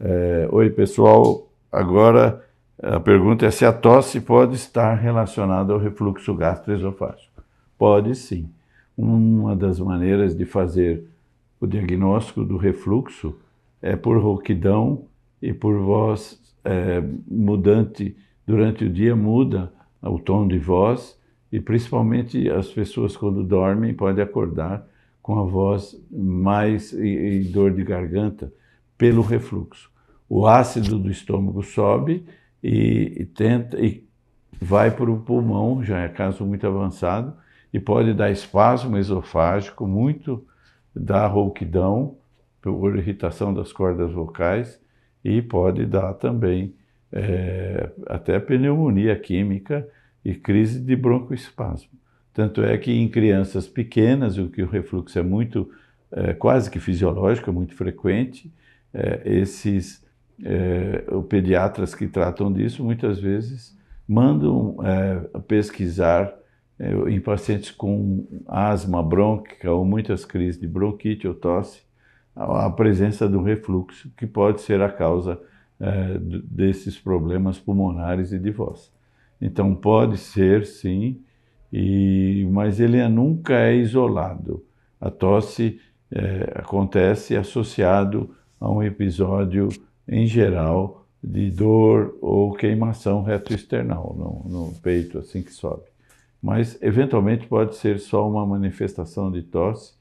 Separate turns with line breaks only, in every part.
É, Oi, pessoal. Agora a pergunta é se a tosse pode estar relacionada ao refluxo gastroesofágico. Pode sim. Uma das maneiras de fazer o diagnóstico do refluxo é por rouquidão e por voz é, mudante durante o dia muda o tom de voz e principalmente as pessoas quando dormem podem acordar com a voz mais e, e dor de garganta pelo refluxo. O ácido do estômago sobe e, e tenta e vai para o pulmão, já é caso muito avançado, e pode dar espasmo esofágico, muito dar rouquidão por irritação das cordas vocais e pode dar também é, até pneumonia química e crise de broncoespasmo. Tanto é que em crianças pequenas, o que o refluxo é muito, é, quase que fisiológico, é muito frequente, é, esses é, pediatras que tratam disso muitas vezes mandam é, pesquisar é, em pacientes com asma brônquica ou muitas crises de bronquite ou tosse, a presença do refluxo, que pode ser a causa é, desses problemas pulmonares e de voz. Então pode ser, sim, e, mas ele nunca é isolado. A tosse é, acontece associado a um episódio, em geral, de dor ou queimação retroesternal no, no peito, assim que sobe. Mas, eventualmente, pode ser só uma manifestação de tosse,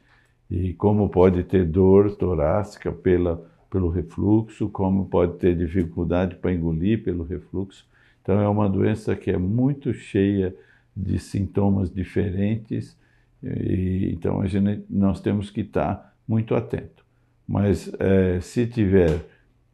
e como pode ter dor torácica pela, pelo refluxo, como pode ter dificuldade para engolir pelo refluxo. Então, é uma doença que é muito cheia de sintomas diferentes, e, então a gente, nós temos que estar muito atento. Mas é, se tiver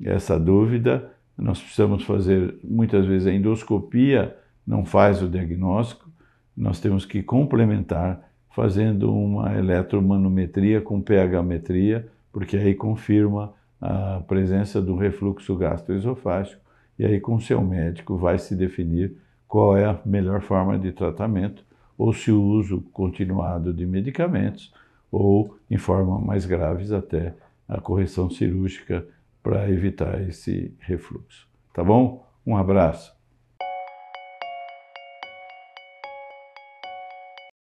essa dúvida, nós precisamos fazer muitas vezes a endoscopia, não faz o diagnóstico, nós temos que complementar fazendo uma eletromanometria com pH-metria, porque aí confirma a presença do refluxo gastroesofágico e aí com seu médico vai se definir qual é a melhor forma de tratamento ou se o uso continuado de medicamentos ou em forma mais graves até a correção cirúrgica para evitar esse refluxo. Tá bom? Um abraço.